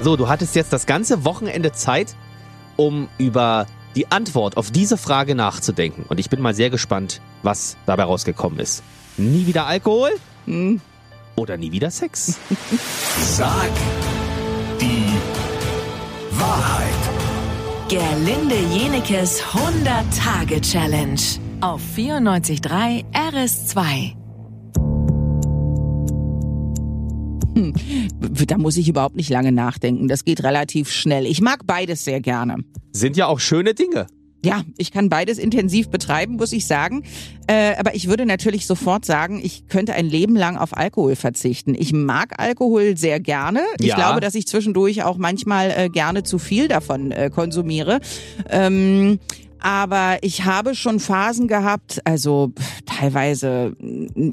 So, du hattest jetzt das ganze Wochenende Zeit, um über die Antwort auf diese Frage nachzudenken. Und ich bin mal sehr gespannt, was dabei rausgekommen ist. Nie wieder Alkohol? Hm. Oder nie wieder Sex? Sag die Wahrheit. Gerlinde Jenekes 100-Tage-Challenge auf 94.3 RS2. Da muss ich überhaupt nicht lange nachdenken. Das geht relativ schnell. Ich mag beides sehr gerne. Sind ja auch schöne Dinge. Ja, ich kann beides intensiv betreiben, muss ich sagen. Äh, aber ich würde natürlich sofort sagen, ich könnte ein Leben lang auf Alkohol verzichten. Ich mag Alkohol sehr gerne. Ich Ja. glaube, dass ich zwischendurch auch manchmal äh, gerne zu viel davon äh, konsumiere. Ähm, aber ich habe schon Phasen gehabt, also teilweise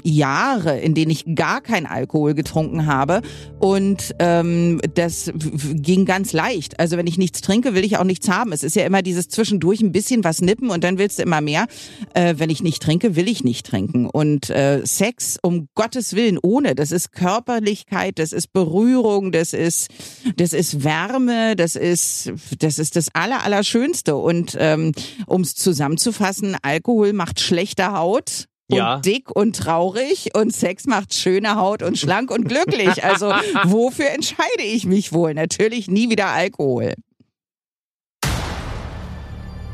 Jahre, in denen ich gar kein Alkohol getrunken habe. Und ähm, das ging ganz leicht. Also wenn ich nichts trinke, will ich auch nichts haben. Es ist ja immer dieses zwischendurch ein bisschen was nippen und dann willst du immer mehr. Äh, wenn ich nicht trinke, will ich nicht trinken. Und äh, Sex, um Gottes Willen, ohne. Das ist Körperlichkeit, das ist Berührung, das ist, das ist Wärme, das ist, das ist das Aller, Allerschönste. Und ähm, um es zusammenzufassen, Alkohol macht schlechte Haut. Und Ja. dick und traurig und Sex macht schöne Haut und schlank und glücklich. Also wofür entscheide ich mich wohl? Natürlich nie wieder Alkohol.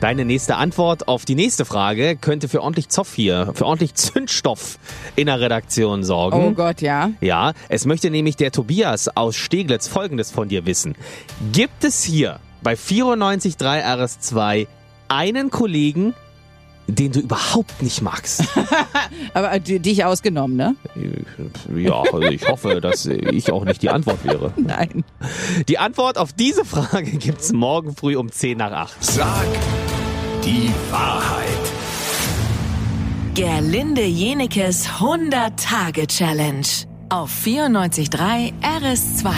Deine nächste Antwort auf die nächste Frage könnte für ordentlich Zoff hier, für ordentlich Zündstoff in der Redaktion sorgen. Oh Gott, ja. Ja, es möchte nämlich der Tobias aus Steglitz Folgendes von dir wissen. Gibt es hier bei 94.3 RS2 einen Kollegen, den du überhaupt nicht magst? Aber äh, di- dich ausgenommen, ne? ja, also ich hoffe, dass ich auch nicht die Antwort wäre. Nein. Die Antwort auf diese Frage gibt's morgen früh um 10 nach 8. Sag die Wahrheit. Gerlinde Jenekes 100-Tage-Challenge auf 94.3 RS2.